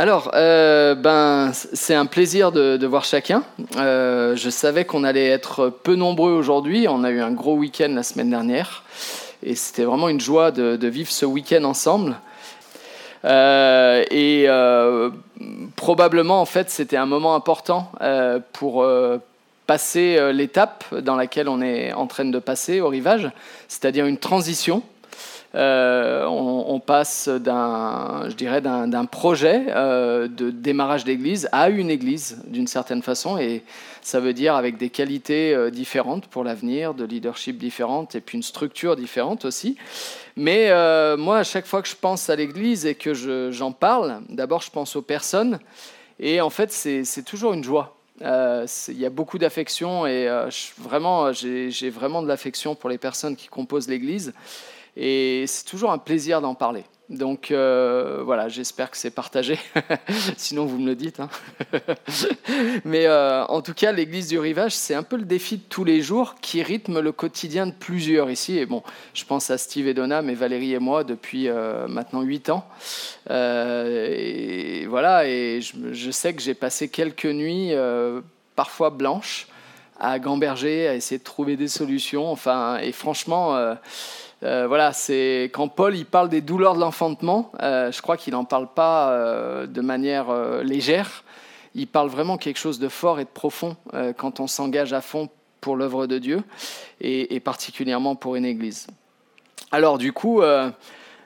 Alors, euh, ben, c'est un plaisir de, voir chacun. Euh, je savais qu'on allait être peu nombreux aujourd'hui. On a eu un gros week-end la semaine dernière. Et c'était vraiment une joie de, vivre ce week-end ensemble. Euh, et probablement, en fait, c'était un moment important pour passer l'étape dans laquelle on est en train de passer au rivage, c'est-à-dire une transition euh, on, passe d'un, je dirais, d'un, projet euh, de démarrage d'église à une église d'une certaine façon, et ça veut dire avec des qualités euh, différentes pour l'avenir, de leadership différentes, et puis une structure différente aussi. Mais moi, à chaque fois que je pense à l'église et que j'en parle, d'abord je pense aux personnes, et en fait c'est, toujours une joie. Il y a beaucoup d'affection et vraiment, j'ai vraiment de l'affection pour les personnes qui composent l'Église. Et c'est toujours un plaisir d'en parler. Donc euh, voilà, j'espère que c'est partagé. Sinon, vous me le dites. Hein. Mais euh, en tout cas, l'église du rivage, c'est un peu le défi de tous les jours qui rythme le quotidien de plusieurs ici. Et bon, je pense à Steve et Donna, mais Valérie et moi depuis euh, maintenant 8 ans. et voilà, et je, je sais que j'ai passé quelques nuits, parfois blanches, à gamberger, à essayer de trouver des solutions. Enfin, et franchement euh, voilà, c'est quand Paul il parle des douleurs de l'enfantement, euh, je crois qu'il n'en parle pas euh, de manière légère. Il parle vraiment quelque chose de fort et de profond quand on s'engage à fond pour l'œuvre de Dieu et, particulièrement pour une église. Alors du coup,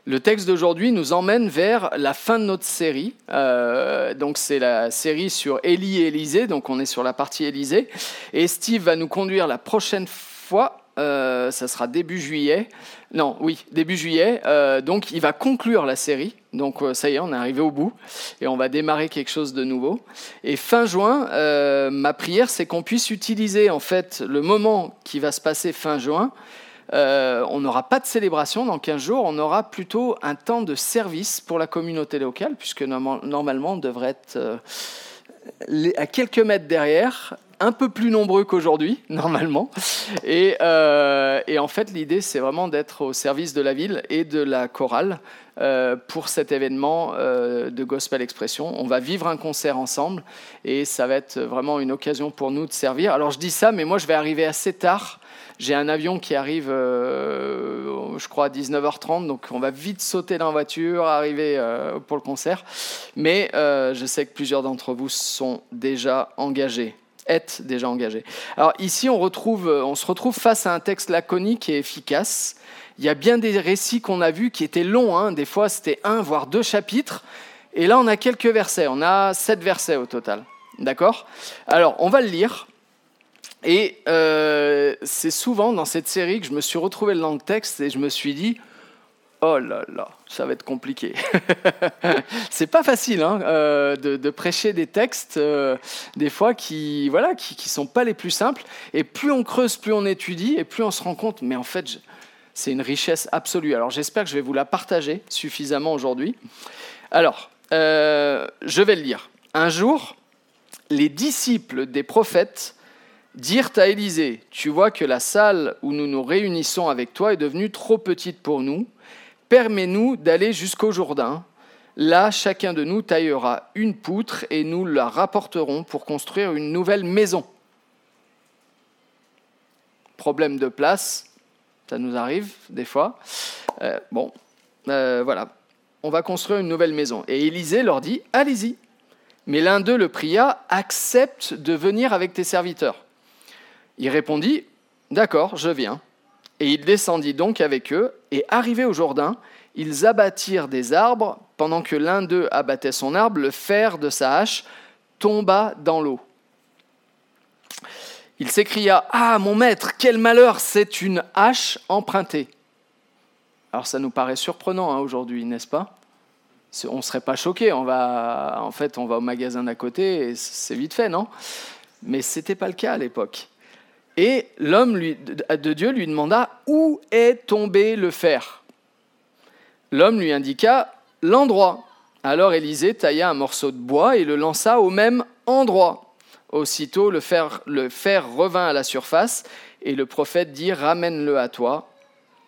le texte d'aujourd'hui nous emmène vers la fin de notre série. donc c'est la série sur Élie et Élisée, donc on est sur la partie Élisée. Et Steve va nous conduire la prochaine fois euh, ça sera début juillet. Non, oui, début juillet. Euh, donc, il va conclure la série. Donc, euh, ça y est, on est arrivé au bout et on va démarrer quelque chose de nouveau. Et fin juin, ma prière, c'est qu'on puisse utiliser en fait le moment qui va se passer fin juin. On n'aura pas de célébration dans 15 jours, on aura plutôt un temps de service pour la communauté locale, puisque normalement on devrait être à quelques mètres derrière, un peu plus nombreux qu'aujourd'hui, normalement. Euh, et, en fait, l'idée, c'est vraiment d'être au service de la ville et de la chorale euh, pour cet événement euh, de Gospel Expression. On va vivre un concert ensemble et ça va être vraiment une occasion pour nous de servir. Alors, je dis ça, mais moi, je vais arriver assez tard. J'ai un avion qui arrive, je crois, à 19h30, donc on va vite sauter dans la voiture, arriver pour le concert. Mais je sais que plusieurs d'entre vous sont déjà engagés être déjà engagé. Alors ici, euh, on se retrouve face à un texte laconique et efficace. Il y a bien des récits qu'on a vus qui étaient longs, hein. des fois c'était un, voire deux chapitres, et là on a quelques versets, on a sept versets au total. D'accord? Alors on va le lire, et euh, c'est souvent dans cette série que je me suis retrouvé dans le texte et je me suis dit, Oh là là, ça va être compliqué. c'est pas facile hein, euh, de, prêcher des textes euh, des fois qui voilà qui, qui sont pas les plus simples. Et plus on creuse, plus on étudie et plus on se rend compte. Mais en fait, c'est une richesse absolue. Alors j'espère que je vais vous la partager suffisamment aujourd'hui. Alors, euh, je vais le lire. Un jour, les disciples des prophètes dirent à Élisée, tu vois que la salle où nous nous réunissons avec toi est devenue trop petite pour nous Permets-nous d'aller jusqu'au Jourdain. Là, chacun de nous taillera une poutre et nous la rapporterons pour construire une nouvelle maison. Problème de place, ça nous arrive des fois. Euh, bon, euh, voilà, on va construire une nouvelle maison. Et Élisée leur dit, allez-y. Mais l'un d'eux le pria, accepte de venir avec tes serviteurs. Il répondit, d'accord, je viens. Et il descendit donc avec eux, et arrivés au Jourdain, ils abattirent des arbres. Pendant que l'un d'eux abattait son arbre, le fer de sa hache tomba dans l'eau. Il s'écria Ah, mon maître, quel malheur, c'est une hache empruntée. Alors ça nous paraît surprenant hein, aujourd'hui, n'est-ce pas? On ne serait pas choqué. Va, en fait, on va au magasin d'à côté et c'est vite fait, non? Mais ce n'était pas le cas à l'époque. Et l'homme de Dieu lui demanda Où est tombé le fer? L'homme lui indiqua l'endroit. Alors Élisée tailla un morceau de bois et le lança au même endroit. Aussitôt le fer, revint à la surface et le prophète dit Ramène-le à toi.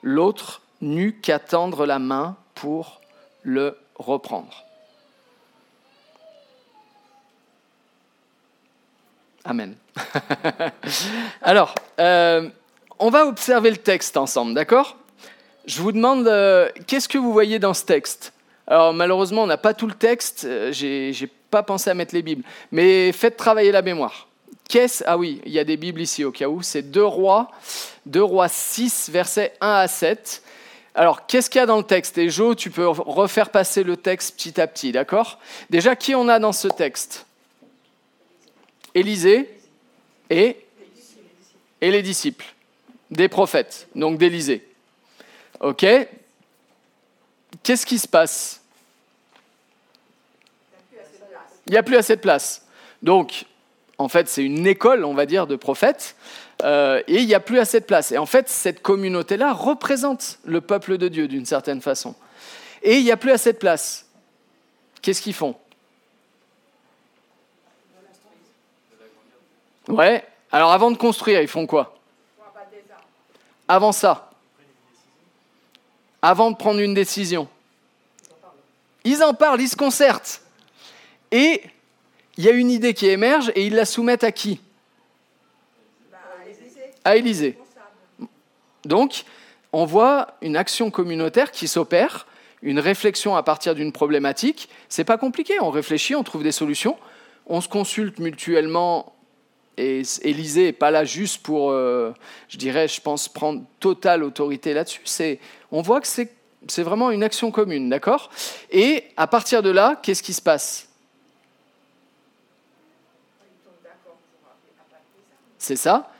L'autre n'eut qu'à tendre la main pour le reprendre. Amen. Alors, euh, on va observer le texte ensemble, d'accord? Je vous demande, euh, qu'est-ce que vous voyez dans ce texte? Alors, malheureusement, on n'a pas tout le texte, euh, j'ai pas pensé à mettre les Bibles, mais faites travailler la mémoire. Qu'est-ce Ah oui, il y a des Bibles ici au cas où, c'est 2 Rois, 2 Rois 6, versets 1 à 7. Alors, qu'est-ce qu'il y a dans le texte? Et Jo, tu peux refaire passer le texte petit à petit, d'accord? Déjà, qui on a dans ce texte? Élisée et, les disciples, des prophètes, donc d'Élisée. Ok Qu'est-ce qui se passe? Il n'y a plus assez de place. Donc, en fait, c'est une école, on va dire, de prophètes, euh, et il n'y a plus assez de place. Et en fait, cette communauté-là représente le peuple de Dieu d'une certaine façon. Et il n'y a plus assez de place. Qu'est-ce qu'ils font? Ouais. Alors avant de construire, ils font quoi? Avant ça. Avant de prendre une décision. Ils en parlent, ils se concertent. Et il y a une idée qui émerge et ils la soumettent à qui? À Élysée. Donc, on voit une action communautaire qui s'opère, une réflexion à partir d'une problématique. C'est pas compliqué, on réfléchit, on trouve des solutions, on se consulte mutuellement et Élysée n'est pas là juste pour, euh, je dirais, je pense, prendre totale autorité là-dessus. On voit que c'est, c'est vraiment une action commune, d'accord? Et à partir de là, qu'est-ce qui se passe? C'est ça?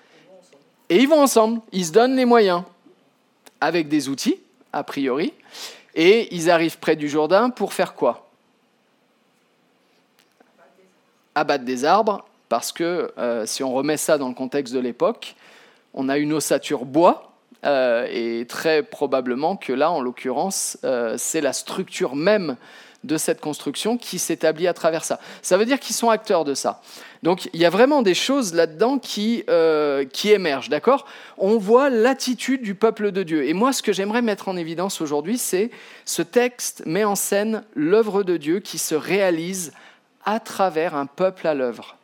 Et ils vont ensemble, ils se donnent les moyens, avec des outils, a priori, et ils arrivent près du Jourdain pour faire quoi? Abattre des arbres parce que euh, si on remet ça dans le contexte de l'époque, on a une ossature bois, euh, et très probablement que là, en l'occurrence, euh, c'est la structure même de cette construction qui s'établit à travers ça. Ça veut dire qu'ils sont acteurs de ça. Donc il y a vraiment des choses là-dedans qui, qui émergent, d'accord? On voit l'attitude du peuple de Dieu. Et moi, ce que j'aimerais mettre en évidence aujourd'hui, c'est ce texte met en scène l'œuvre de Dieu qui se réalise à travers un peuple à l'œuvre.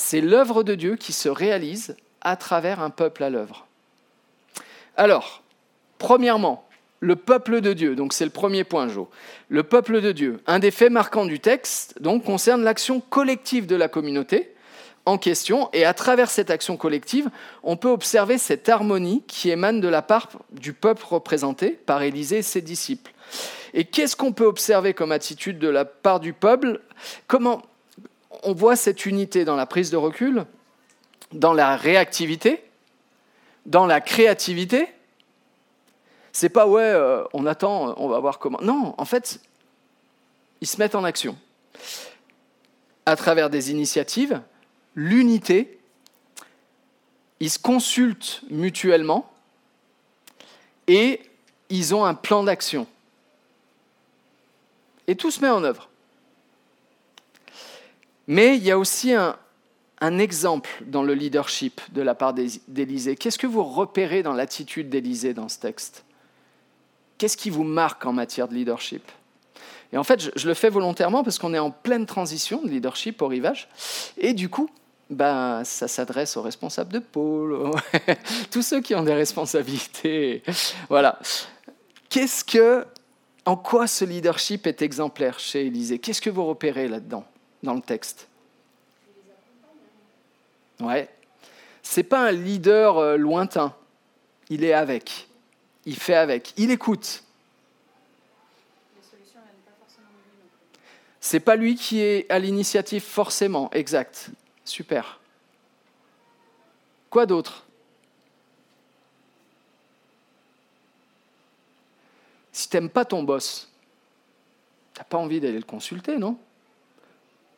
C'est l'œuvre de Dieu qui se réalise à travers un peuple à l'œuvre. Alors, premièrement, le peuple de Dieu, donc c'est le premier point, Jo. Le peuple de Dieu, un des faits marquants du texte, donc concerne l'action collective de la communauté en question, et à travers cette action collective, on peut observer cette harmonie qui émane de la part du peuple représenté par Élisée et ses disciples. Et qu'est-ce qu'on peut observer comme attitude de la part du peuple? Comment on voit cette unité dans la prise de recul, dans la réactivité, dans la créativité. C'est pas ouais, euh, on attend, on va voir comment. Non, en fait, ils se mettent en action à travers des initiatives, l'unité. Ils se consultent mutuellement et ils ont un plan d'action. Et tout se met en œuvre. Mais il y a aussi un, exemple dans le leadership de la part d'Élysée. Qu'est-ce que vous repérez dans l'attitude d'Élysée dans ce texte? Qu'est-ce qui vous marque en matière de leadership? Et en fait, je, le fais volontairement parce qu'on est en pleine transition de leadership au rivage. Et du coup, ben, ça s'adresse aux responsables de pôle, tous ceux qui ont des responsabilités. Voilà. Qu'est-ce que, en quoi ce leadership est exemplaire chez Élysée? Qu'est-ce que vous repérez là-dedans? Dans le texte. Ouais. C'est pas un leader euh, lointain. Il est avec. Il fait avec. Il écoute. C'est pas lui qui est à l'initiative forcément. Exact. Super. Quoi d'autre? Si t'aimes pas ton boss, t'as pas envie d'aller le consulter, non?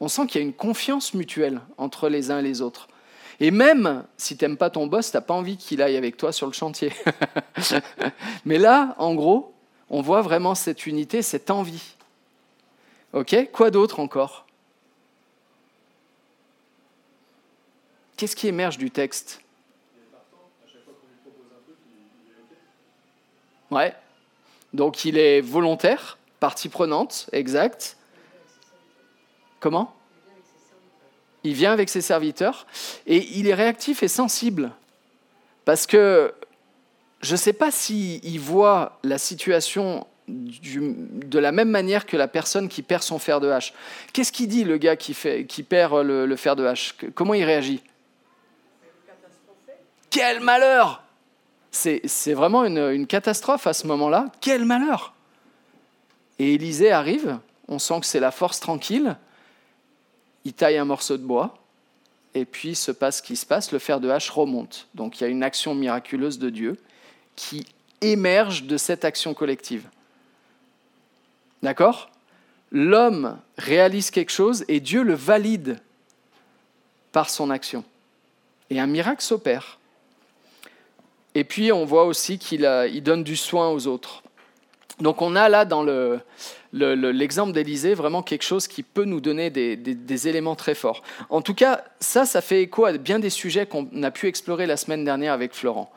On sent qu'il y a une confiance mutuelle entre les uns et les autres. Et même si tu n'aimes pas ton boss, tu n'as pas envie qu'il aille avec toi sur le chantier. Mais là, en gros, on voit vraiment cette unité, cette envie. Ok Quoi d'autre encore? Qu'est-ce qui émerge du texte? Ouais. Donc il est volontaire, partie prenante, exact. Comment Il vient avec ses serviteurs. Et il est réactif et sensible. Parce que je ne sais pas s'il voit la situation de la même manière que la personne qui perd son fer de hache. Qu'est-ce qu'il dit, le gars qui perd le, fer de hache? Comment il réagit? Quel malheur! C'est vraiment une, une, catastrophe à ce moment-là. Quel malheur! Et Élisée arrive, on sent que c'est la force tranquille, il taille un morceau de bois, et puis se passe ce qui se passe, le fer de hache remonte. Donc il y a une action miraculeuse de Dieu qui émerge de cette action collective. D'accord? L'homme réalise quelque chose et Dieu le valide par son action. Et un miracle s'opère. Et puis on voit aussi qu'il donne du soin aux autres. Donc on a là dans l'exemple d'Élysée vraiment quelque chose qui peut nous donner des, éléments très forts. En tout cas, ça, ça fait écho à bien des sujets qu'on a pu explorer la semaine dernière avec Florent.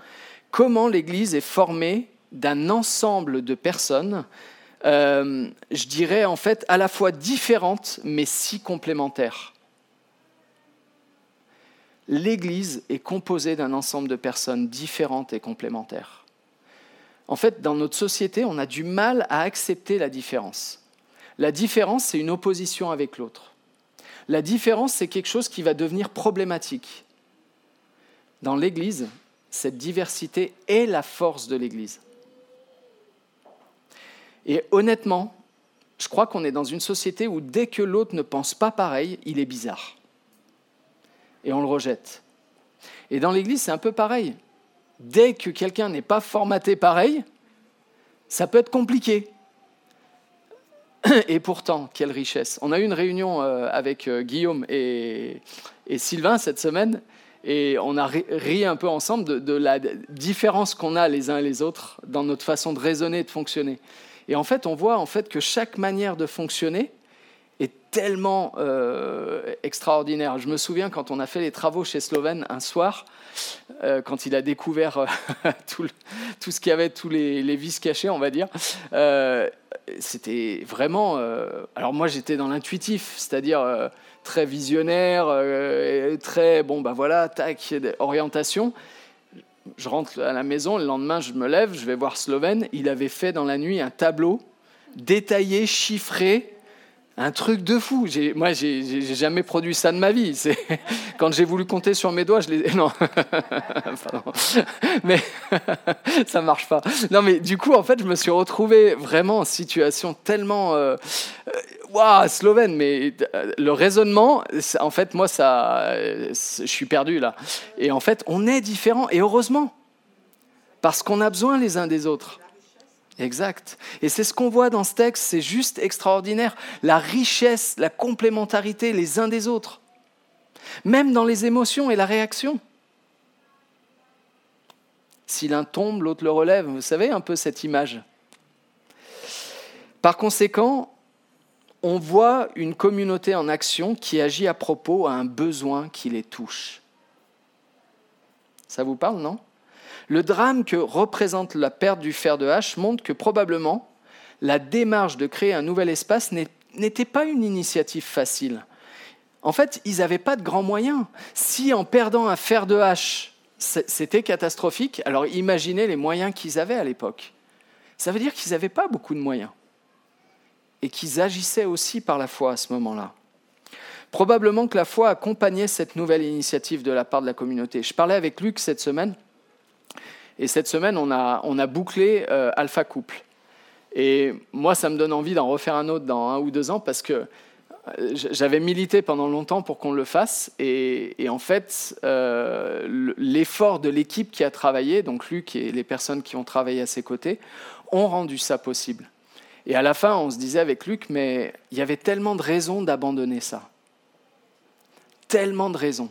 Comment l'Église est formée d'un ensemble de personnes euh, je dirais en fait à la fois différentes mais si complémentaires. L'Église est composée d'un ensemble de personnes différentes et complémentaires. En fait, dans notre société, on a du mal à accepter la différence. La différence, c'est une opposition avec l'autre. La différence, c'est quelque chose qui va devenir problématique. Dans l'Église, cette diversité est la force de l'Église. Et honnêtement, je crois qu'on est dans une société où dès que l'autre ne pense pas pareil, il est bizarre. Et on le rejette. Et dans l'Église, c'est un peu pareil. Dès que quelqu'un n'est pas formaté pareil, ça peut être compliqué. Et pourtant, quelle richesse. On a eu une réunion euh, avec euh, Guillaume et, Sylvain cette semaine, et on a ri un peu ensemble de, de la différence qu'on a les uns et les autres dans notre façon de raisonner et de fonctionner. Et en fait, on voit en fait que chaque manière de fonctionner tellement euh, extraordinaire. Je me souviens quand on a fait les travaux chez Slovène un soir, euh, quand il a découvert euh, tout, ce qu'il y avait, tous les, les, vices cachés, on va dire. C'était vraiment. alors moi, j'étais dans l'intuitif, c'est-à-dire très visionnaire, très bon, bah voilà, tac, orientation je rentre à la maison, le lendemain, je me lève, je vais voir Slovène. Il avait fait dans la nuit un tableau détaillé, chiffré, un truc de fou. Moi, j'ai jamais produit ça de ma vie. Quand j'ai voulu compter sur mes doigts, je les. Non. mais ça marche pas. Non, mais du coup, en fait, je me suis retrouvé vraiment en situation tellement. Euh, waouh, slovène, mais euh, le raisonnement, en fait, moi, ça, je suis perdu là. Et en fait, on est différents, et heureusement, parce qu'on a besoin les uns des autres. Exact. Et c'est ce qu'on voit dans ce texte, c'est juste extraordinaire. La richesse, la complémentarité les uns des autres. Même dans les émotions et la réaction. Si l'un tombe, l'autre le relève. Vous savez un peu cette image. Par conséquent, on voit une communauté en action qui agit à propos à un besoin qui les touche. Ça vous parle, non? Le drame que représente la perte du fer de hache montre que probablement la démarche de créer un nouvel espace n'était pas une initiative facile. En fait, ils n'avaient pas de grands moyens. Si en perdant un fer de hache, c'était catastrophique, alors imaginez les moyens qu'ils avaient à l'époque. Ça veut dire qu'ils n'avaient pas beaucoup de moyens et qu'ils agissaient aussi par la foi à ce moment-là. Probablement que la foi accompagnait cette nouvelle initiative de la part de la communauté. Je parlais avec Luc cette semaine, et cette semaine, on a, bouclé euh, Alpha Couple. Et moi, ça me donne envie d'en refaire un autre dans un ou deux ans, parce que euh, j'avais milité pendant longtemps pour qu'on le fasse, et, en fait, euh, l'effort de l'équipe qui a travaillé, donc Luc et les personnes qui ont travaillé à ses côtés, ont rendu ça possible. Et à la fin, on se disait avec Luc, mais il y avait tellement de raisons d'abandonner ça. Tellement de raisons.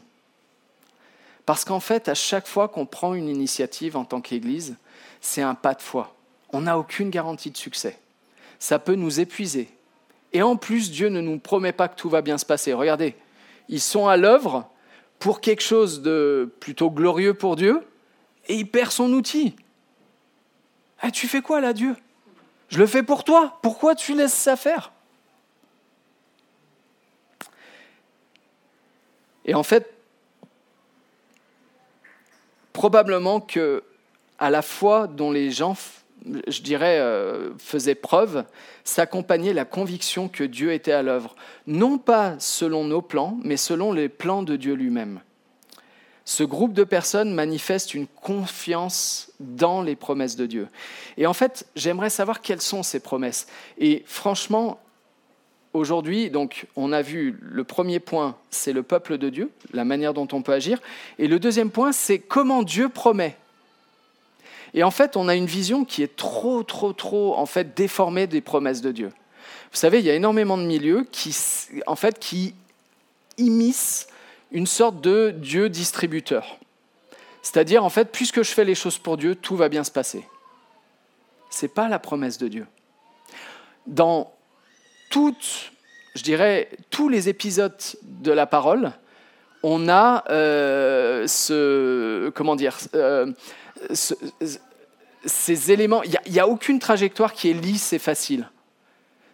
Parce qu'en fait, à chaque fois qu'on prend une initiative en tant qu'Église, c'est un pas de foi. On n'a aucune garantie de succès. Ça peut nous épuiser. Et en plus, Dieu ne nous promet pas que tout va bien se passer. Regardez, ils sont à l'œuvre pour quelque chose de plutôt glorieux pour Dieu, et il perd son outil. Ah, tu fais quoi là, Dieu? Je le fais pour toi. Pourquoi tu laisses ça faire? Et en fait, probablement que à la foi dont les gens, je dirais, euh, faisaient preuve, s'accompagnait la conviction que Dieu était à l'œuvre, non pas selon nos plans, mais selon les plans de Dieu lui-même. Ce groupe de personnes manifeste une confiance dans les promesses de Dieu. Et en fait, j'aimerais savoir quelles sont ces promesses. Et franchement, aujourd'hui, donc, on a vu le premier point, c'est le peuple de Dieu, la manière dont on peut agir. Et le deuxième point, c'est comment Dieu promet. Et en fait, on a une vision qui est trop, trop, trop, en fait, déformée des promesses de Dieu. Vous savez, il y a énormément de milieux qui, en fait, qui immiscent une sorte de Dieu distributeur. C'est-à-dire, en fait, puisque je fais les choses pour Dieu, tout va bien se passer. Ce n'est pas la promesse de Dieu. Dans je dirais, tous les épisodes de la parole, on a euh, ce, comment dire, euh, ces éléments. Il n'y a, a, aucune trajectoire qui est lisse et facile.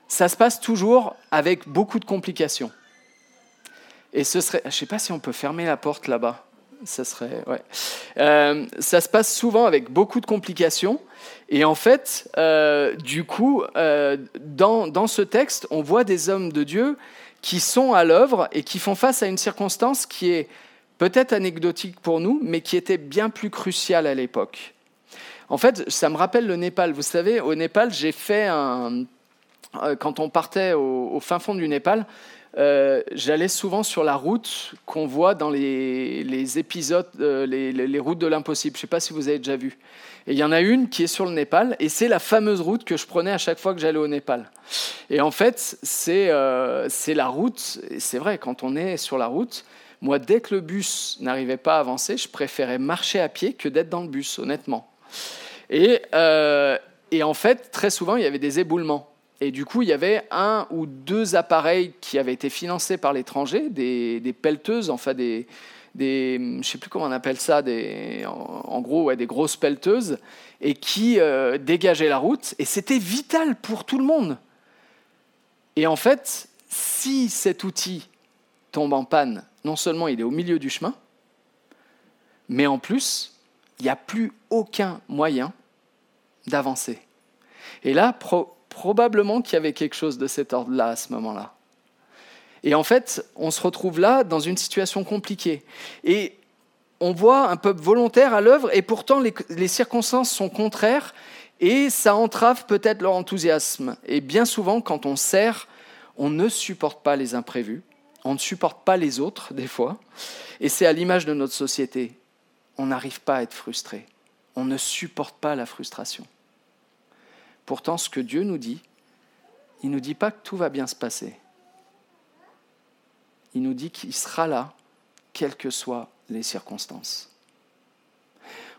Ça se passe toujours avec beaucoup de complications. Et ce serait, je ne sais pas si on peut fermer la porte là-bas. Euh, ça se passe souvent avec beaucoup de complications. Et en fait, euh, du coup, euh, dans, dans, ce texte, on voit des hommes de Dieu qui sont à l'œuvre et qui font face à une circonstance qui est peut-être anecdotique pour nous, mais qui était bien plus cruciale à l'époque. En fait, ça me rappelle le Népal. Vous savez, au Népal, j'ai fait un. Quand on partait au fin fond du Népal, euh, j'allais souvent sur la route qu'on voit dans les, épisodes, euh, les, routes de l'impossible. Je ne sais pas si vous avez déjà vu. Et il y en a une qui est sur le Népal, et c'est la fameuse route que je prenais à chaque fois que j'allais au Népal. Et en fait, c'est euh, la route, et c'est vrai, quand on est sur la route, moi, dès que le bus n'arrivait pas à avancer, je préférais marcher à pied que d'être dans le bus, honnêtement. Et, et en fait, très souvent, il y avait des éboulements. Et du coup, il y avait un ou deux appareils qui avaient été financés par l'étranger, des, des, pelleteuses, enfin des, des, je sais plus comment on appelle ça, en, gros, des grosses pelleteuses, et qui euh, dégageaient la route. Et c'était vital pour tout le monde. Et en fait, si cet outil tombe en panne, non seulement il est au milieu du chemin, mais en plus, il n'y a plus aucun moyen d'avancer. Et là, probablement qu'il y avait quelque chose de cet ordre-là à ce moment-là. Et en fait, on se retrouve là dans une situation compliquée. Et on voit un peuple volontaire à l'œuvre, et pourtant les, circonstances sont contraires, et ça entrave peut-être leur enthousiasme. Et bien souvent, quand on sert, on ne supporte pas les imprévus, on ne supporte pas les autres, des fois, et c'est à l'image de notre société. On n'arrive pas à être frustré, on ne supporte pas la frustration. Pourtant, ce que Dieu nous dit, il ne nous dit pas que tout va bien se passer. Il nous dit qu'il sera là, quelles que soient les circonstances.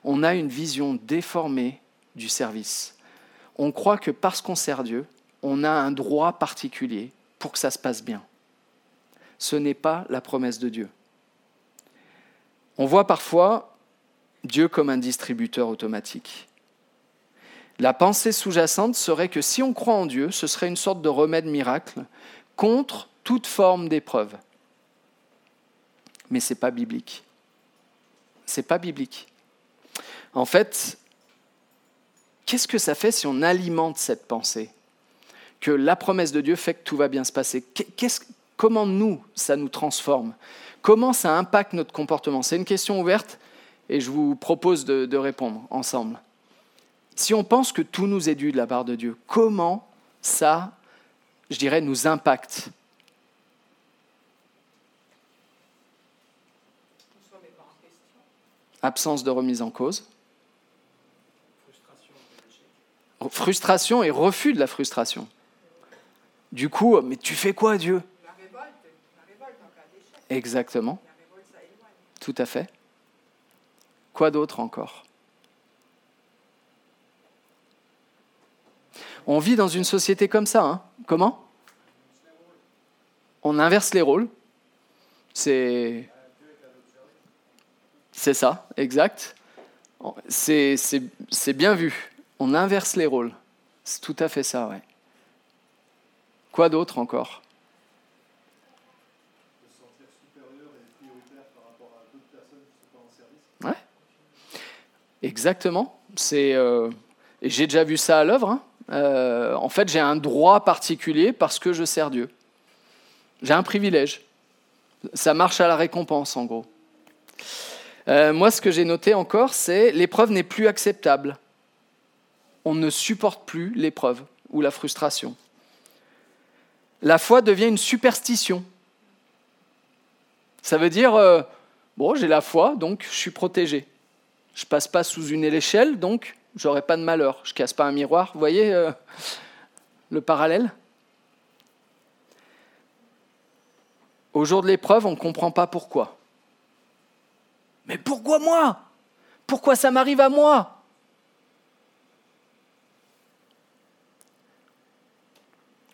On a une vision déformée du service. On croit que parce qu'on sert Dieu, on a un droit particulier pour que ça se passe bien. Ce n'est pas la promesse de Dieu. On voit parfois Dieu comme un distributeur automatique. La pensée sous-jacente serait que si on croit en Dieu, ce serait une sorte de remède miracle contre toute forme d'épreuve. Mais ce n'est pas biblique. Ce n'est pas biblique. En fait, qu'est-ce que ça fait si on alimente cette pensée? Que la promesse de Dieu fait que tout va bien se passer. comment nous, ça nous transforme? Comment ça impacte notre comportement? C'est une question ouverte et je vous propose de répondre ensemble si on pense que tout nous est dû de la part de Dieu, comment ça, je dirais, nous impacte Absence de remise en cause. Frustration et refus de la frustration. Du coup, mais tu fais quoi, Dieu? Exactement. Tout à fait. Quoi d'autre encore? On vit dans une société comme ça. Hein. Comment? On inverse les rôles. C'est. Ça, exact. C'est bien vu. On inverse les rôles. C'est tout à fait ça, ouais. Quoi d'autre encore? Ouais. Exactement. C'est euh, et j'ai déjà vu ça à l'œuvre. Hein. Euh, en fait, j'ai un droit particulier parce que je sers Dieu. J'ai un privilège. Ça marche à la récompense, en gros. Euh, moi, ce que j'ai noté encore, c'est l'épreuve n'est plus acceptable. On ne supporte plus l'épreuve ou la frustration. La foi devient une superstition. Ça veut dire, euh, bon, j'ai la foi, donc je suis protégé. Je passe pas sous une échelle, donc j'aurai pas de malheur. Je casse pas un miroir. Vous voyez euh, le parallèle? Au jour de l'épreuve, on ne comprend pas pourquoi. Mais pourquoi moi? Pourquoi ça m'arrive à moi?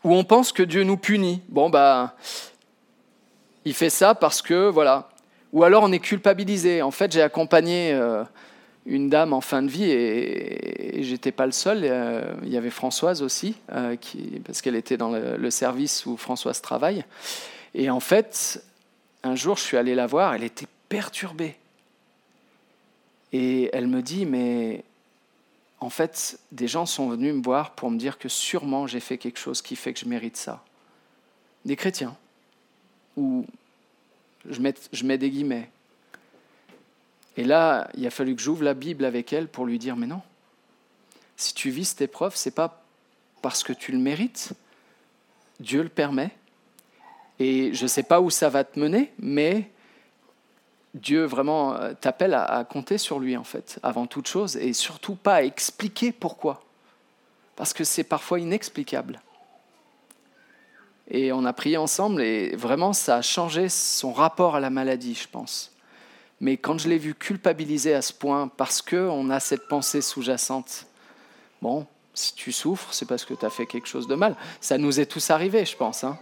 Ou on pense que Dieu nous punit. Bon, bah, il fait ça parce que, voilà. Ou alors on est culpabilisé. En fait, j'ai accompagné euh, une dame en fin de vie et, j'étais pas le seul. Euh, il y avait Françoise aussi, euh, qui, parce qu'elle était dans le, service où Françoise travaille. Et en fait, un jour, je suis allé la voir, elle était perturbée. Et elle me dit, mais en fait, des gens sont venus me voir pour me dire que sûrement j'ai fait quelque chose qui fait que je mérite ça. Des chrétiens. Ou je je mets des guillemets. Et là, il a fallu que j'ouvre la Bible avec elle pour lui dire, mais non, si tu vis cette épreuve, c'est pas parce que tu le mérites, Dieu le permet. Et je ne sais pas où ça va te mener, mais Dieu vraiment euh, t'appelle à, compter sur lui, en fait, avant toute chose, et surtout pas à expliquer pourquoi. Parce que c'est parfois inexplicable. Et on a prié ensemble, et vraiment, ça a changé son rapport à la maladie, je pense. Mais quand je l'ai vu culpabiliser à ce point, parce qu'on a cette pensée sous-jacente, bon, si tu souffres, c'est parce que tu as fait quelque chose de mal. Ça nous est tous arrivé, je pense. Hein.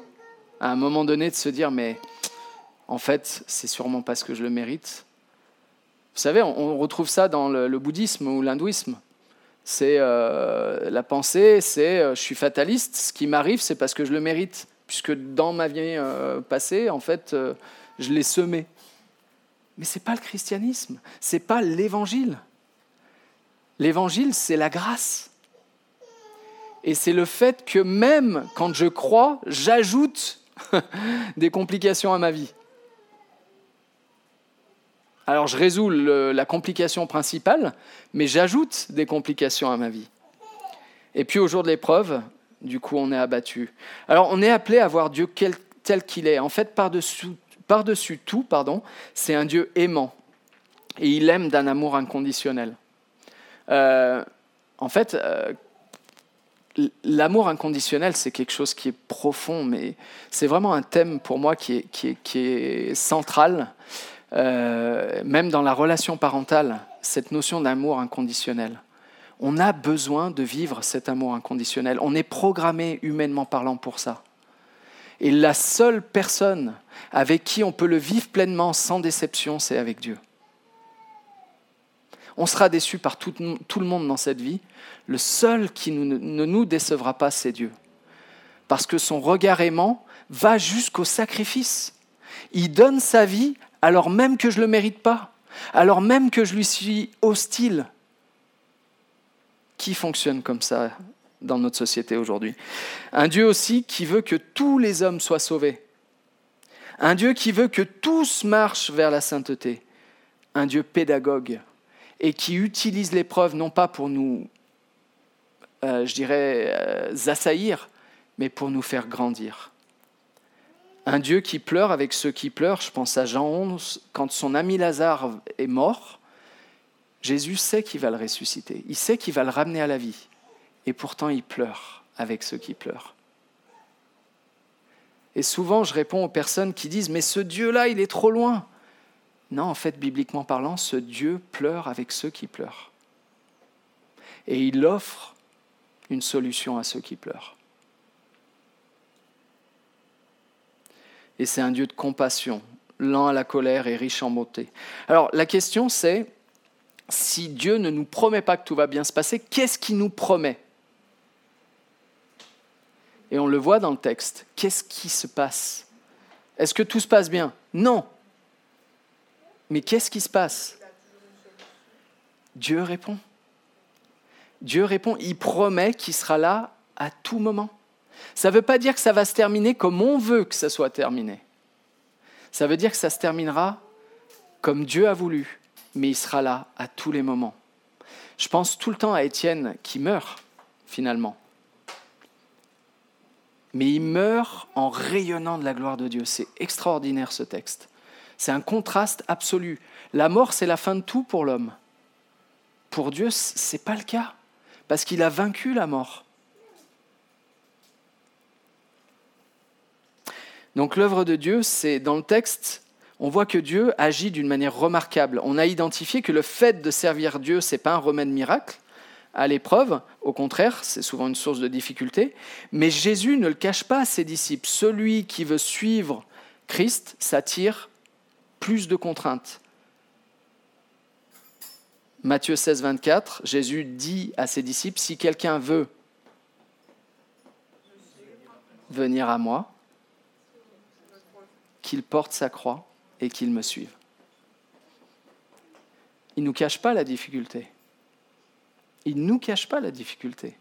À un moment donné, de se dire, mais en fait, c'est sûrement parce que je le mérite. Vous savez, on retrouve ça dans le, bouddhisme ou l'hindouisme. C'est euh, la pensée, c'est euh, je suis fataliste, ce qui m'arrive, c'est parce que je le mérite, puisque dans ma vie euh, passée, en fait, je l'ai semé. Mais ce n'est pas le christianisme, ce n'est pas l'évangile. L'évangile, c'est la grâce. Et c'est le fait que même quand je crois, j'ajoute des complications à ma vie. Alors je résous la complication principale, mais j'ajoute des complications à ma vie. Et puis au jour de l'épreuve, du coup, on est abattu. Alors on est appelé à voir Dieu tel qu'il est. En fait, par-dessus par tout, pardon, c'est un Dieu aimant. Et il aime d'un amour inconditionnel. Euh, en fait, euh, l'amour inconditionnel, c'est quelque chose qui est profond, mais c'est vraiment un thème pour moi qui est, qui est, qui est central. Euh, même dans la relation parentale, cette notion d'amour inconditionnel. On a besoin de vivre cet amour inconditionnel. On est programmé humainement parlant pour ça. Et la seule personne avec qui on peut le vivre pleinement sans déception, c'est avec Dieu. On sera déçu par tout, le monde dans cette vie. Le seul qui ne nous décevra pas, c'est Dieu. Parce que son regard aimant va jusqu'au sacrifice. Il donne sa vie alors même que je ne le mérite pas, alors même que je lui suis hostile. Qui fonctionne comme ça? Dans notre société aujourd'hui Un Dieu aussi qui veut que tous les hommes soient sauvés. Un Dieu qui veut que tous marchent vers la sainteté. Un Dieu pédagogue et qui utilise l'épreuve non pas pour nous, euh, je dirais, euh, assaillir, mais pour nous faire grandir. Un Dieu qui pleure avec ceux qui pleurent. Je pense à Jean 11, quand son ami Lazare est mort, Jésus sait qu'il va le ressusciter. Il sait qu'il va le ramener à la vie. Et pourtant, il pleure avec ceux qui pleurent. Et souvent, je réponds aux personnes qui disent, mais ce Dieu-là, il est trop loin. Non, en fait, bibliquement parlant, ce Dieu pleure avec ceux qui pleurent. Et il offre une solution à ceux qui pleurent. et c'est un Dieu de compassion, lent à la colère et riche en beauté. Alors la question c'est, si Dieu ne nous promet pas que tout va bien se passer, qu'est-ce qu'il nous promet? Et on le voit dans le texte. Qu'est-ce qui se passe? Est-ce que tout se passe bien? Non. Mais qu'est-ce qui se passe? Dieu répond. Dieu répond, il promet qu'il sera là à tout moment. Ça ne veut pas dire que ça va se terminer comme on veut que ça soit terminé. Ça veut dire que ça se terminera comme Dieu a voulu, mais il sera là à tous les moments. Je pense tout le temps à Étienne qui meurt, finalement. Mais il meurt en rayonnant de la gloire de Dieu. C'est extraordinaire ce texte. C'est un contraste absolu. La mort, c'est la fin de tout pour l'homme. Pour Dieu, ce n'est pas le cas, parce qu'il a vaincu la mort. Donc l'œuvre de Dieu, c'est dans le texte, on voit que Dieu agit d'une manière remarquable. On a identifié que le fait de servir Dieu, ce n'est pas un remède miracle à l'épreuve, au contraire, c'est souvent une source de difficulté, mais Jésus ne le cache pas à ses disciples. Celui qui veut suivre Christ s'attire plus de contraintes. Matthieu 16, 24, Jésus dit à ses disciples, si quelqu'un veut venir à moi, qu'il porte sa croix et qu'il me suive. Il ne nous cache pas la difficulté. Il ne nous cache pas la difficulté.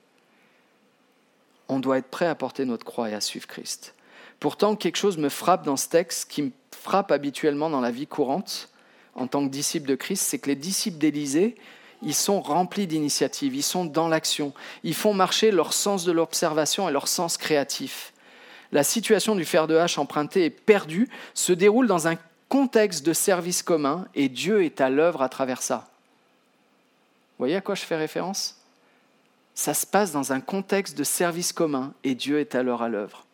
On doit être prêt à porter notre croix et à suivre Christ. Pourtant, quelque chose me frappe dans ce texte qui me frappe habituellement dans la vie courante en tant que disciple de Christ, c'est que les disciples d'Élysée, ils sont remplis d'initiatives, ils sont dans l'action, ils font marcher leur sens de l'observation et leur sens créatif la situation du fer de hache emprunté est perdue, se déroule dans un contexte de service commun et Dieu est à l'œuvre à travers ça. Voyez à quoi je fais référence? Ça se passe dans un contexte de service commun et Dieu est alors à l'œuvre.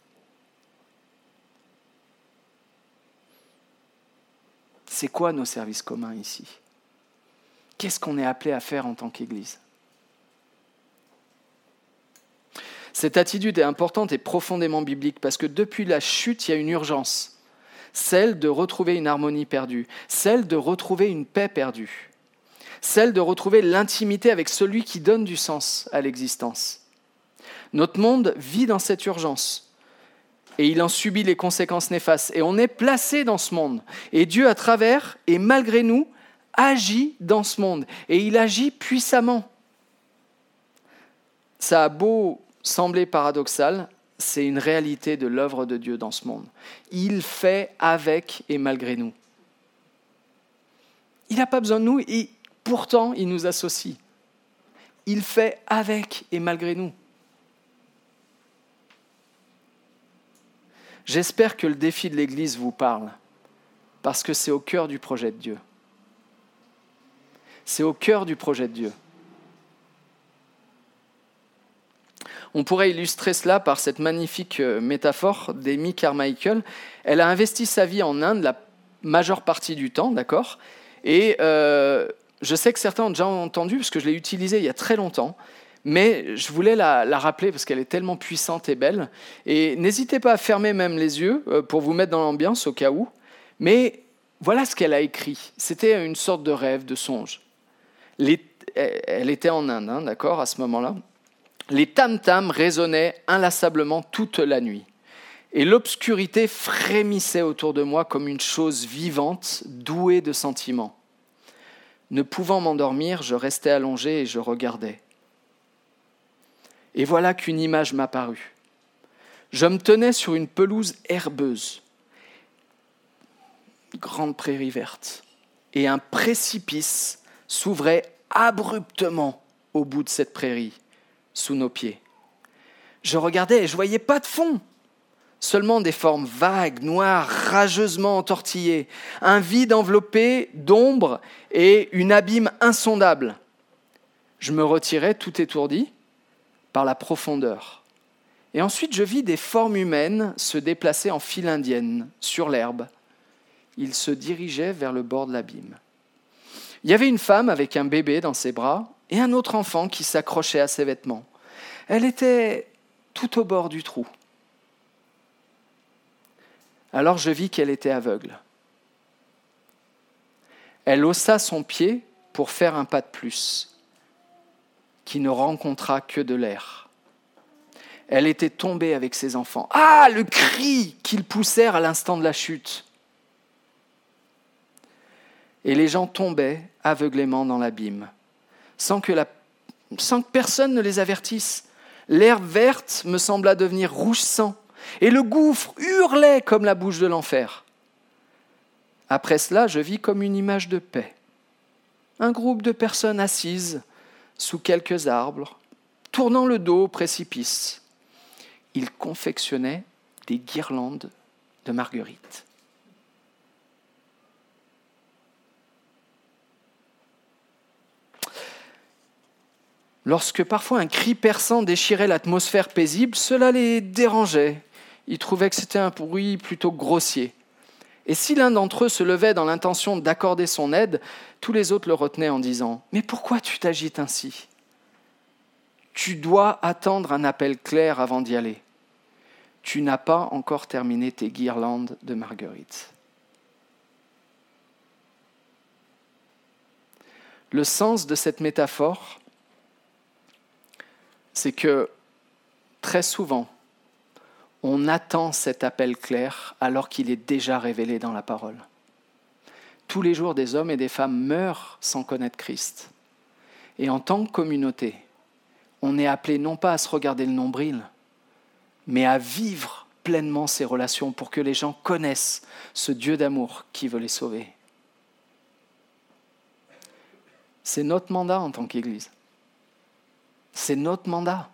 C'est quoi nos services communs ici? Qu'est-ce qu'on est appelé à faire en tant qu'Église? Cette attitude est importante et profondément biblique parce que depuis la chute, il y a une urgence, celle de retrouver une harmonie perdue, celle de retrouver une paix perdue, celle de retrouver l'intimité avec celui qui donne du sens à l'existence. Notre monde vit dans cette urgence et il en subit les conséquences néfastes. Et on est placé dans ce monde. Et Dieu, à travers et malgré nous, agit dans ce monde. Et il agit puissamment. Ça a beau sembler paradoxal, c'est une réalité de l'œuvre de Dieu dans ce monde. Il fait avec et malgré nous. Il n'a pas besoin de nous pourtant il nous associe. Il fait avec et malgré nous. J'espère que le défi de l'Église vous parle, parce que c'est au cœur du projet de Dieu. C'est au cœur du projet de Dieu. On pourrait illustrer cela par cette magnifique euh, métaphore d'Amy Carmichael. Elle a investi sa vie en Inde la majeure partie du temps, d'accord? Euh, je sais que certains ont déjà entendu, parce que je l'ai utilisée il y a très longtemps, mais je voulais la, rappeler parce qu'elle est tellement puissante et belle. Et n'hésitez pas à fermer même les yeux euh, pour vous mettre dans l'ambiance au cas où. Mais voilà ce qu'elle a écrit. C'était une sorte de rêve, de songe. Elle était en Inde, hein, d'accord, à ce moment-là. Les tam-tams résonnaient inlassablement toute la nuit, et l'obscurité frémissait autour de moi comme une chose vivante, douée de sentiments. Ne pouvant m'endormir, je restais allongé et je regardais. Et voilà qu'une image m'apparut. Je me tenais sur une pelouse herbeuse, grande prairie verte, et un précipice s'ouvrait abruptement au bout de cette prairie sous nos pieds. Je regardais et je voyais pas de fond, seulement des formes vagues, noires, rageusement entortillées, un vide enveloppé d'ombre et une abîme insondable. Je me retirais tout étourdi par la profondeur. Et ensuite, je vis des formes humaines se déplacer en file indienne sur l'herbe. Ils se dirigeaient vers le bord de l'abîme. Il y avait une femme avec un bébé dans ses bras et un autre enfant qui s'accrochait à ses vêtements. Elle était tout au bord du trou. Alors je vis qu'elle était aveugle. Elle haussa son pied pour faire un pas de plus, qui ne rencontra que de l'air. Elle était tombée avec ses enfants. Ah, le cri qu'ils poussèrent à l'instant de la chute. Et les gens tombaient aveuglément dans l'abîme sans que, personne ne les avertisse. L'herbe verte me sembla devenir rouge sang, et le gouffre hurlait comme la bouche de l'enfer. Après cela, je vis comme une image de paix. Un groupe de personnes assises sous quelques arbres, tournant le dos au précipice. Ils confectionnaient des guirlandes de marguerites. Lorsque parfois un cri perçant déchirait l'atmosphère paisible, cela les dérangeait. Ils trouvaient que c'était un bruit plutôt grossier. Et si l'un d'entre eux se levait dans l'intention d'accorder son aide, tous les autres le retenaient en disant Mais pourquoi tu t'agites ainsi? Tu dois attendre un appel clair avant d'y aller. Tu n'as pas encore terminé tes guirlandes de marguerites. Le sens de cette métaphore, c'est que très souvent, on attend cet appel clair alors qu'il est déjà révélé dans la parole. Tous les jours, des hommes et des femmes meurent sans connaître Christ. Et en tant que communauté, on est appelé non pas à se regarder le nombril, mais à vivre pleinement ces relations pour que les gens connaissent ce Dieu d'amour qui veut les sauver. C'est notre mandat en tant qu'Église. C'est notre mandat.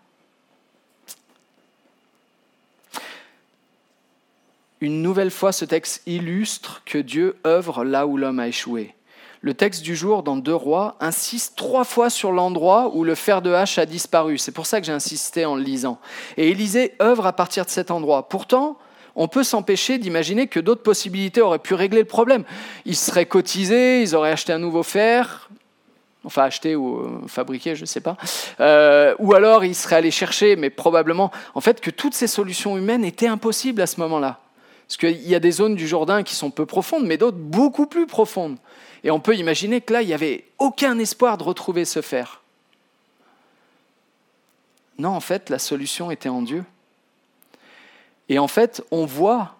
Une nouvelle fois, ce texte illustre que Dieu œuvre là où l'homme a échoué. Le texte du jour dans Deux Rois insiste trois fois sur l'endroit où le fer de hache a disparu. C'est pour ça que j'ai insisté en le lisant. Et Élisée œuvre à partir de cet endroit. Pourtant, on peut s'empêcher d'imaginer que d'autres possibilités auraient pu régler le problème. Ils seraient cotisés, ils auraient acheté un nouveau fer, enfin acheté ou euh, fabriqué, je ne sais pas. Euh, ou alors ils seraient allés chercher, mais probablement, en fait, que toutes ces solutions humaines étaient impossibles à ce moment-là. Parce qu'il y a des zones du Jourdain qui sont peu profondes, mais d'autres beaucoup plus profondes. Et on peut imaginer que là, il n'y avait aucun espoir de retrouver ce fer. Non, en fait, la solution était en Dieu. Et en fait, on voit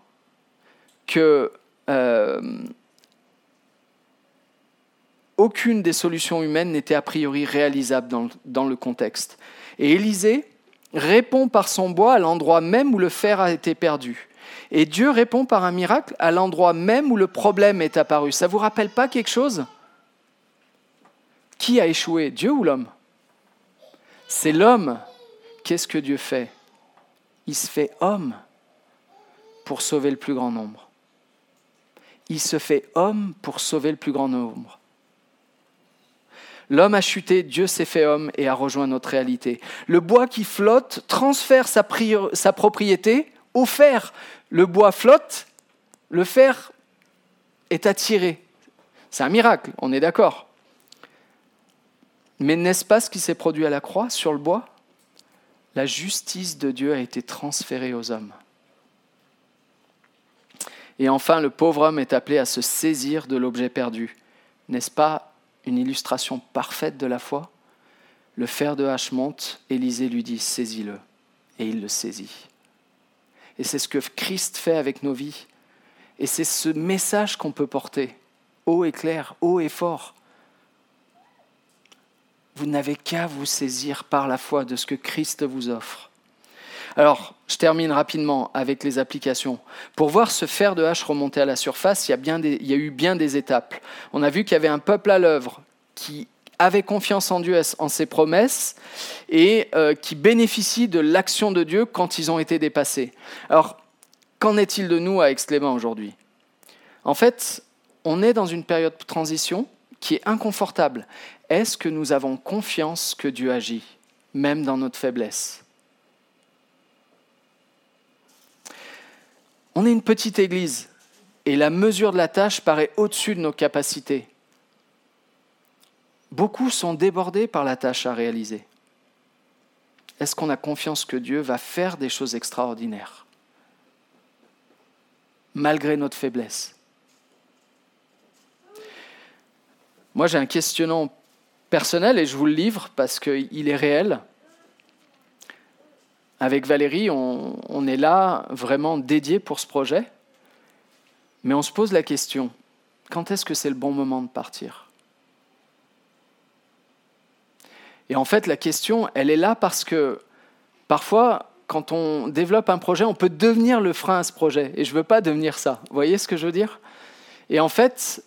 que euh, aucune des solutions humaines n'était a priori réalisable dans, dans le contexte. Et Élisée répond par son bois à l'endroit même où le fer a été perdu. Et Dieu répond par un miracle à l'endroit même où le problème est apparu. Ça ne vous rappelle pas quelque chose? Qui a échoué Dieu ou l'homme? C'est l'homme. Qu'est-ce que Dieu fait? Il se fait homme pour sauver le plus grand nombre. Il se fait homme pour sauver le plus grand nombre. L'homme a chuté, Dieu s'est fait homme et a rejoint notre réalité. Le bois qui flotte transfère sa, sa propriété au fer. Le bois flotte, le fer est attiré. C'est un miracle, on est d'accord. Mais n'est-ce pas ce qui s'est produit à la croix sur le bois? La justice de Dieu a été transférée aux hommes. Et enfin, le pauvre homme est appelé à se saisir de l'objet perdu. N'est-ce pas une illustration parfaite de la foi? Le fer de hache monte, Élisée lui dit Saisis-le. Et il le saisit. Et c'est ce que Christ fait avec nos vies. Et c'est ce message qu'on peut porter, haut et clair, haut et fort. Vous n'avez qu'à vous saisir par la foi de ce que Christ vous offre. Alors, je termine rapidement avec les applications. Pour voir ce fer de hache remonter à la surface, il y a, bien il y a eu bien des étapes. On a vu qu'il y avait un peuple à l'œuvre qui avait confiance en Dieu, en ses promesses, et euh, qui bénéficient de l'action de Dieu quand ils ont été dépassés. Alors, qu'en est-il de nous à Exclément aujourd'hui? En fait, on est dans une période de transition qui est inconfortable. Est-ce que nous avons confiance que Dieu agit, même dans notre faiblesse? On est une petite église et la mesure de la tâche paraît au-dessus de nos capacités. Beaucoup sont débordés par la tâche à réaliser. Est-ce qu'on a confiance que Dieu va faire des choses extraordinaires? Malgré notre faiblesse Moi, j'ai un questionnement personnel et je vous le livre parce qu'il est réel. Avec Valérie, on, est là vraiment dédié pour ce projet, mais on se pose la question, quand est-ce que c'est le bon moment de partir? Et en fait, la question, elle est là parce que parfois, quand on développe un projet, on peut devenir le frein à ce projet. Et je ne veux pas devenir ça. Vous voyez ce que je veux dire? Et en fait,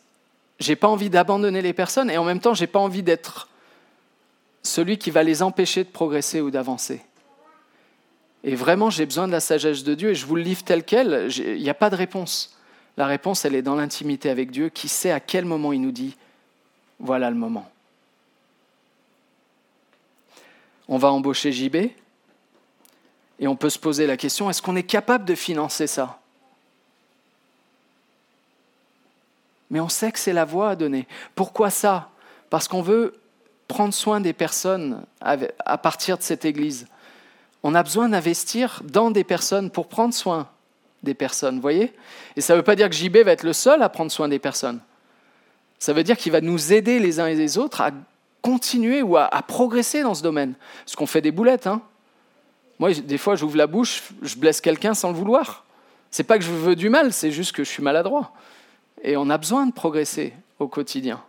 j'ai pas envie d'abandonner les personnes et en même temps, j'ai pas envie d'être celui qui va les empêcher de progresser ou d'avancer. Et vraiment, j'ai besoin de la sagesse de Dieu et je vous le livre tel quel. Il n'y a pas de réponse. La réponse, elle est dans l'intimité avec Dieu qui sait à quel moment il nous dit voilà le moment. On va embaucher JB et on peut se poser la question est-ce qu'on est capable de financer ça? Mais on sait que c'est la voie à donner. Pourquoi ça? Parce qu'on veut prendre soin des personnes à partir de cette Église. On a besoin d'investir dans des personnes pour prendre soin des personnes, voyez? Et ça ne veut pas dire que JB va être le seul à prendre soin des personnes. Ça veut dire qu'il va nous aider les uns et les autres à continuer ou à, progresser dans ce domaine. Parce qu'on fait des boulettes. Hein Moi, des fois, j'ouvre la bouche, je blesse quelqu'un sans le vouloir. C'est pas que je veux du mal, c'est juste que je suis maladroit. Et on a besoin de progresser au quotidien.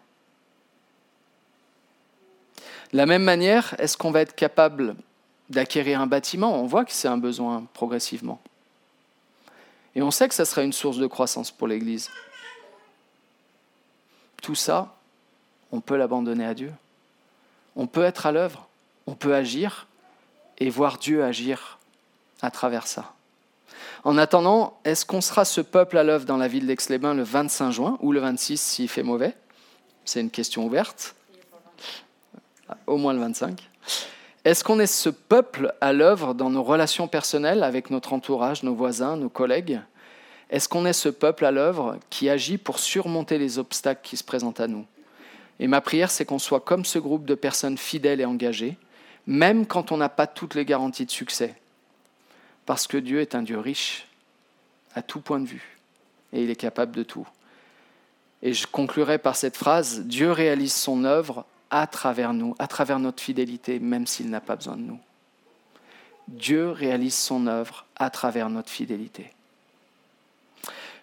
De la même manière, est-ce qu'on va être capable d'acquérir un bâtiment? On voit que c'est un besoin progressivement. Et on sait que ça sera une source de croissance pour l'Église. Tout ça, on peut l'abandonner à Dieu. On peut être à l'œuvre, on peut agir et voir Dieu agir à travers ça. En attendant, est-ce qu'on sera ce peuple à l'œuvre dans la ville d'Aix-les-Bains le 25 juin ou le 26 s'il fait mauvais? C'est une question ouverte. Au moins le 25. Est-ce qu'on est ce peuple à l'œuvre dans nos relations personnelles avec notre entourage, nos voisins, nos collègues? Est-ce qu'on est ce peuple à l'œuvre qui agit pour surmonter les obstacles qui se présentent à nous? Et ma prière, c'est qu'on soit comme ce groupe de personnes fidèles et engagées, même quand on n'a pas toutes les garanties de succès, parce que Dieu est un Dieu riche à tout point de vue, et il est capable de tout. Et je conclurai par cette phrase, Dieu réalise son œuvre à travers nous, à travers notre fidélité, même s'il n'a pas besoin de nous. Dieu réalise son œuvre à travers notre fidélité.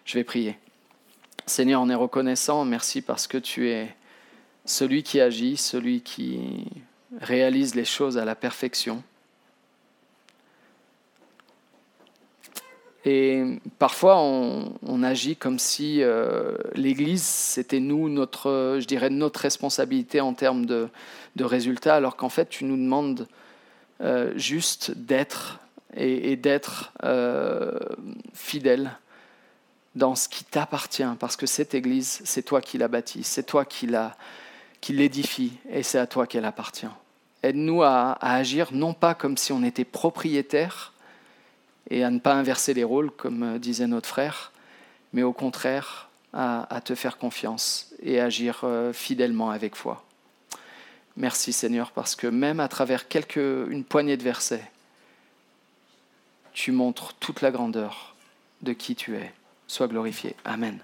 Je vais prier. Seigneur, on est reconnaissant, merci parce que tu es celui qui agit, celui qui réalise les choses à la perfection. Et parfois, on, agit comme si euh, l'Église, c'était nous, notre, je dirais, notre responsabilité en termes de, résultats, alors qu'en fait, tu nous demandes euh, juste d'être et, d'être euh, fidèle dans ce qui t'appartient, parce que cette Église, c'est toi qui l'as bâtie, c'est toi qui l'édifie, et c'est à toi qu'elle appartient. Aide-nous à, à agir non pas comme si on était propriétaire, et à ne pas inverser les rôles, comme euh, disait notre frère, mais au contraire à, te faire confiance et agir euh, fidèlement avec foi. Merci Seigneur, parce que même à travers quelques, une poignée de versets, tu montres toute la grandeur de qui tu es. Sois glorifié. Amen.